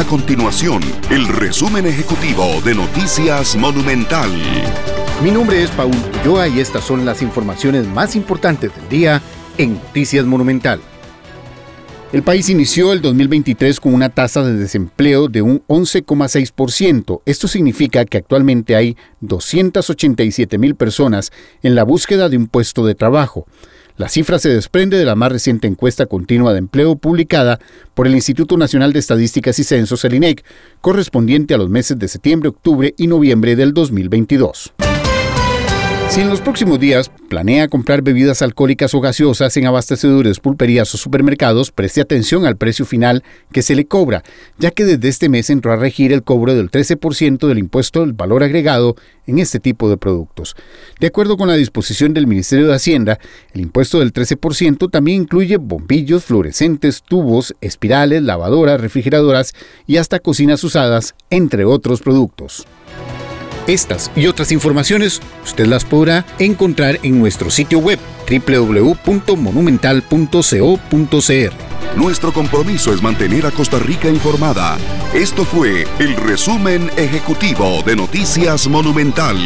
A continuación, el resumen ejecutivo de Noticias Monumental. Mi nombre es Paul Ulloa y estas son las informaciones más importantes del día en Noticias Monumental. El país inició el 2023 con una tasa de desempleo de un 11,6%. Esto significa que actualmente hay 287 mil personas en la búsqueda de un puesto de trabajo. La cifra se desprende de la más reciente encuesta continua de empleo publicada por el Instituto Nacional de Estadísticas y Censos, el INEC, correspondiente a los meses de septiembre, octubre y noviembre del 2022. Si en los próximos días planea comprar bebidas alcohólicas o gaseosas en abastecedores, pulperías o supermercados, preste atención al precio final que se le cobra, ya que desde este mes entró a regir el cobro del 13% del impuesto del valor agregado en este tipo de productos. De acuerdo con la disposición del Ministerio de Hacienda, el impuesto del 13% también incluye bombillos, fluorescentes, tubos, espirales, lavadoras, refrigeradoras y hasta cocinas usadas, entre otros productos. Estas y otras informaciones usted las podrá encontrar en nuestro sitio web www.monumental.co.cr. Nuestro compromiso es mantener a Costa Rica informada. Esto fue el resumen ejecutivo de Noticias Monumental.